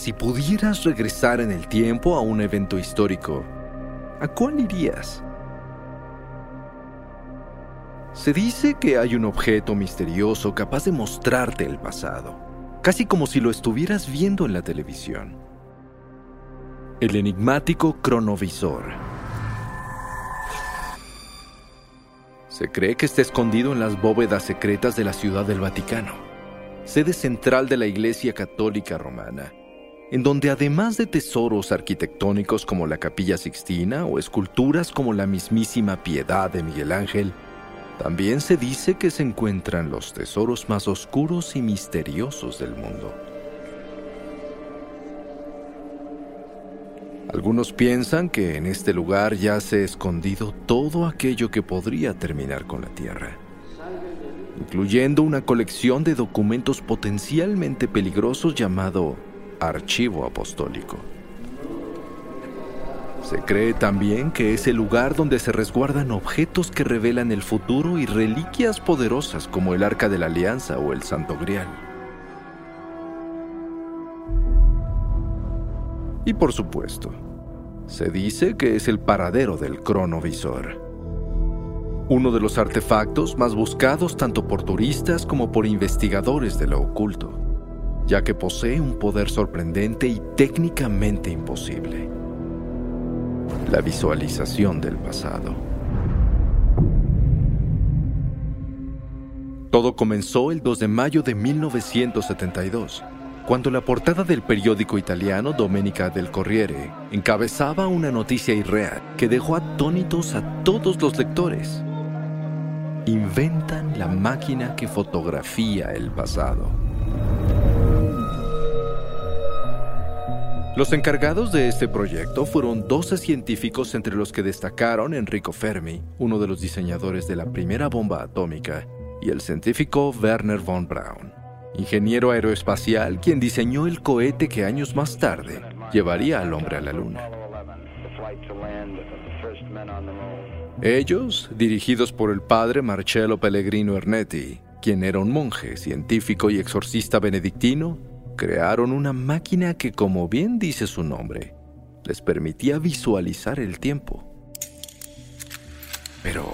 Si pudieras regresar en el tiempo a un evento histórico, ¿a cuál irías? Se dice que hay un objeto misterioso capaz de mostrarte el pasado, casi como si lo estuvieras viendo en la televisión. El enigmático cronovisor. Se cree que está escondido en las bóvedas secretas de la Ciudad del Vaticano, sede central de la Iglesia Católica Romana en donde además de tesoros arquitectónicos como la Capilla Sixtina o esculturas como la mismísima Piedad de Miguel Ángel, también se dice que se encuentran los tesoros más oscuros y misteriosos del mundo. Algunos piensan que en este lugar yace escondido todo aquello que podría terminar con la Tierra, incluyendo una colección de documentos potencialmente peligrosos llamado archivo apostólico. Se cree también que es el lugar donde se resguardan objetos que revelan el futuro y reliquias poderosas como el Arca de la Alianza o el Santo Grial. Y por supuesto, se dice que es el paradero del cronovisor, uno de los artefactos más buscados tanto por turistas como por investigadores de lo oculto ya que posee un poder sorprendente y técnicamente imposible. La visualización del pasado. Todo comenzó el 2 de mayo de 1972, cuando la portada del periódico italiano Domenica del Corriere encabezaba una noticia irreal que dejó atónitos a todos los lectores. Inventan la máquina que fotografía el pasado. Los encargados de este proyecto fueron 12 científicos entre los que destacaron Enrico Fermi, uno de los diseñadores de la primera bomba atómica, y el científico Werner von Braun, ingeniero aeroespacial quien diseñó el cohete que años más tarde llevaría al hombre a la Luna. Ellos, dirigidos por el padre Marcello Pellegrino Ernetti, quien era un monje, científico y exorcista benedictino, crearon una máquina que, como bien dice su nombre, les permitía visualizar el tiempo. Pero,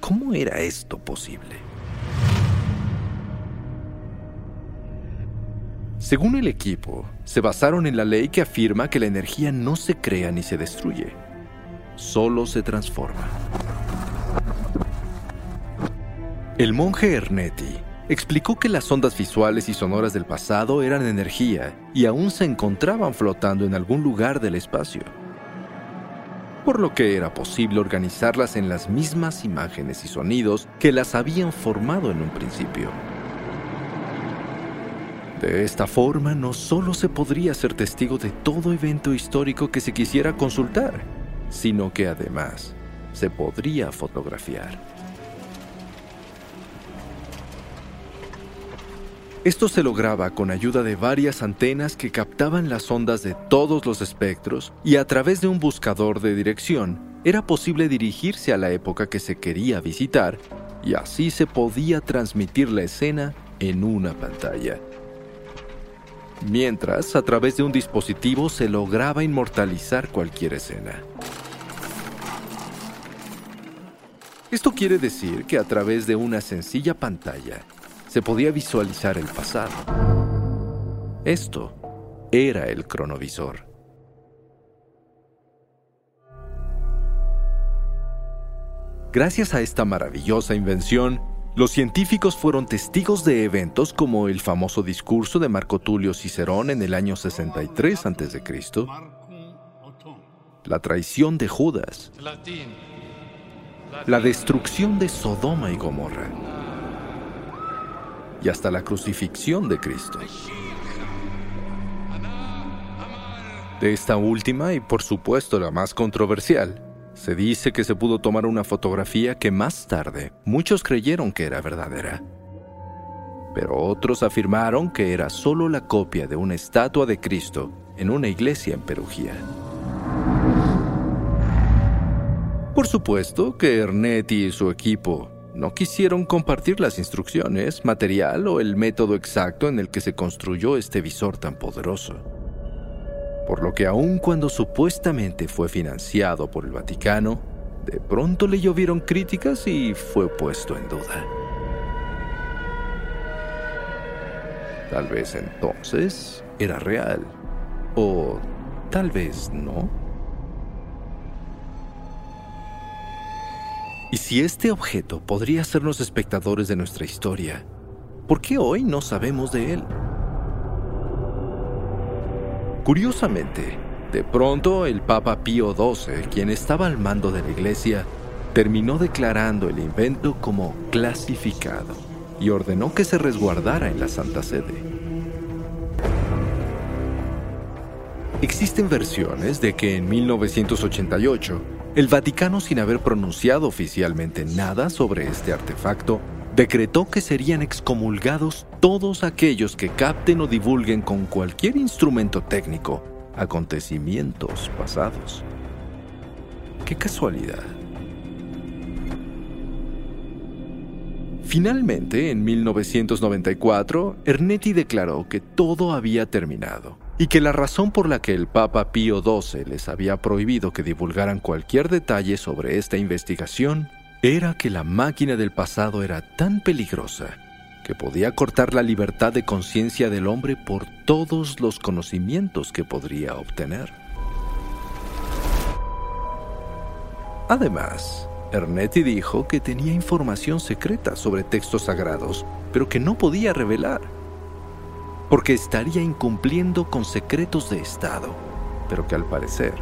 ¿cómo era esto posible? Según el equipo, se basaron en la ley que afirma que la energía no se crea ni se destruye, solo se transforma. El monje Ernetti explicó que las ondas visuales y sonoras del pasado eran energía y aún se encontraban flotando en algún lugar del espacio, por lo que era posible organizarlas en las mismas imágenes y sonidos que las habían formado en un principio. De esta forma, no solo se podría ser testigo de todo evento histórico que se quisiera consultar, sino que además se podría fotografiar. Esto se lograba con ayuda de varias antenas que captaban las ondas de todos los espectros y a través de un buscador de dirección era posible dirigirse a la época que se quería visitar y así se podía transmitir la escena en una pantalla. Mientras, a través de un dispositivo se lograba inmortalizar cualquier escena. Esto quiere decir que a través de una sencilla pantalla, se podía visualizar el pasado. Esto era el cronovisor. Gracias a esta maravillosa invención, los científicos fueron testigos de eventos como el famoso discurso de Marco Tulio Cicerón en el año 63 a.C., la traición de Judas, la destrucción de Sodoma y Gomorra, y hasta la crucifixión de Cristo. De esta última, y por supuesto la más controversial, se dice que se pudo tomar una fotografía que más tarde muchos creyeron que era verdadera. Pero otros afirmaron que era solo la copia de una estatua de Cristo en una iglesia en Perugia. Por supuesto que Ernetti y su equipo no quisieron compartir las instrucciones, material o el método exacto en el que se construyó este visor tan poderoso. Por lo que aun cuando supuestamente fue financiado por el Vaticano, de pronto le llovieron críticas y fue puesto en duda. Tal vez entonces era real, o tal vez no. Y si este objeto podría hacernos espectadores de nuestra historia, ¿por qué hoy no sabemos de él? Curiosamente, de pronto el Papa Pío XII, quien estaba al mando de la iglesia, terminó declarando el invento como clasificado y ordenó que se resguardara en la Santa Sede. Existen versiones de que en 1988 el Vaticano, sin haber pronunciado oficialmente nada sobre este artefacto, decretó que serían excomulgados todos aquellos que capten o divulguen con cualquier instrumento técnico acontecimientos pasados. ¡Qué casualidad! Finalmente, en 1994, Ernetti declaró que todo había terminado y que la razón por la que el Papa Pío XII les había prohibido que divulgaran cualquier detalle sobre esta investigación era que la máquina del pasado era tan peligrosa que podía cortar la libertad de conciencia del hombre por todos los conocimientos que podría obtener. Además, Ernetti dijo que tenía información secreta sobre textos sagrados, pero que no podía revelar porque estaría incumpliendo con secretos de Estado, pero que al parecer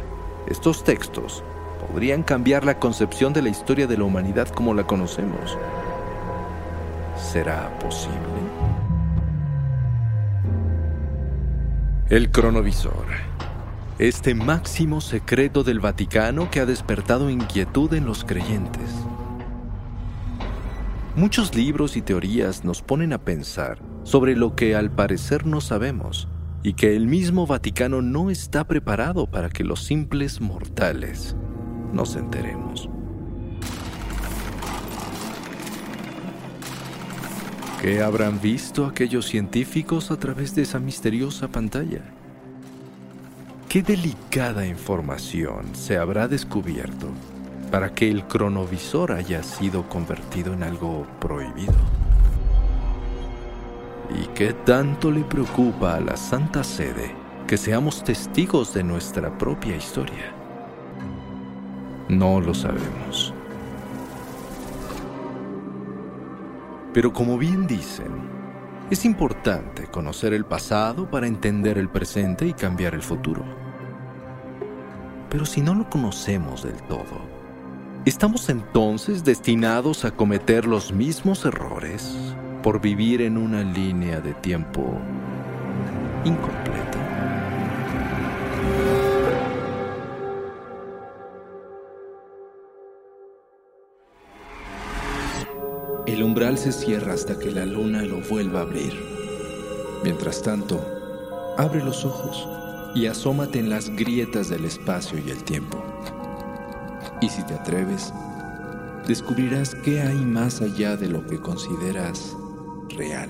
estos textos podrían cambiar la concepción de la historia de la humanidad como la conocemos. ¿Será posible? El cronovisor. Este máximo secreto del Vaticano que ha despertado inquietud en los creyentes. Muchos libros y teorías nos ponen a pensar sobre lo que al parecer no sabemos y que el mismo Vaticano no está preparado para que los simples mortales nos enteremos. ¿Qué habrán visto aquellos científicos a través de esa misteriosa pantalla? ¿Qué delicada información se habrá descubierto para que el cronovisor haya sido convertido en algo prohibido. ¿Y qué tanto le preocupa a la Santa Sede que seamos testigos de nuestra propia historia? No lo sabemos. Pero como bien dicen, es importante conocer el pasado para entender el presente y cambiar el futuro. Pero si no lo conocemos del todo, ¿Estamos entonces destinados a cometer los mismos errores por vivir en una línea de tiempo incompleta? El umbral se cierra hasta que la luna lo vuelva a abrir. Mientras tanto, abre los ojos y asómate en las grietas del espacio y el tiempo. Y si te atreves, descubrirás qué hay más allá de lo que consideras real.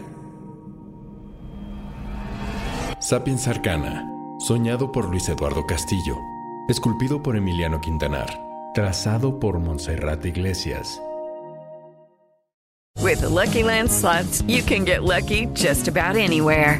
Sapiens Arcana, soñado por Luis Eduardo Castillo, esculpido por Emiliano Quintanar, trazado por Montserrat Iglesias. With the Lucky Land slots, you can get lucky just about anywhere.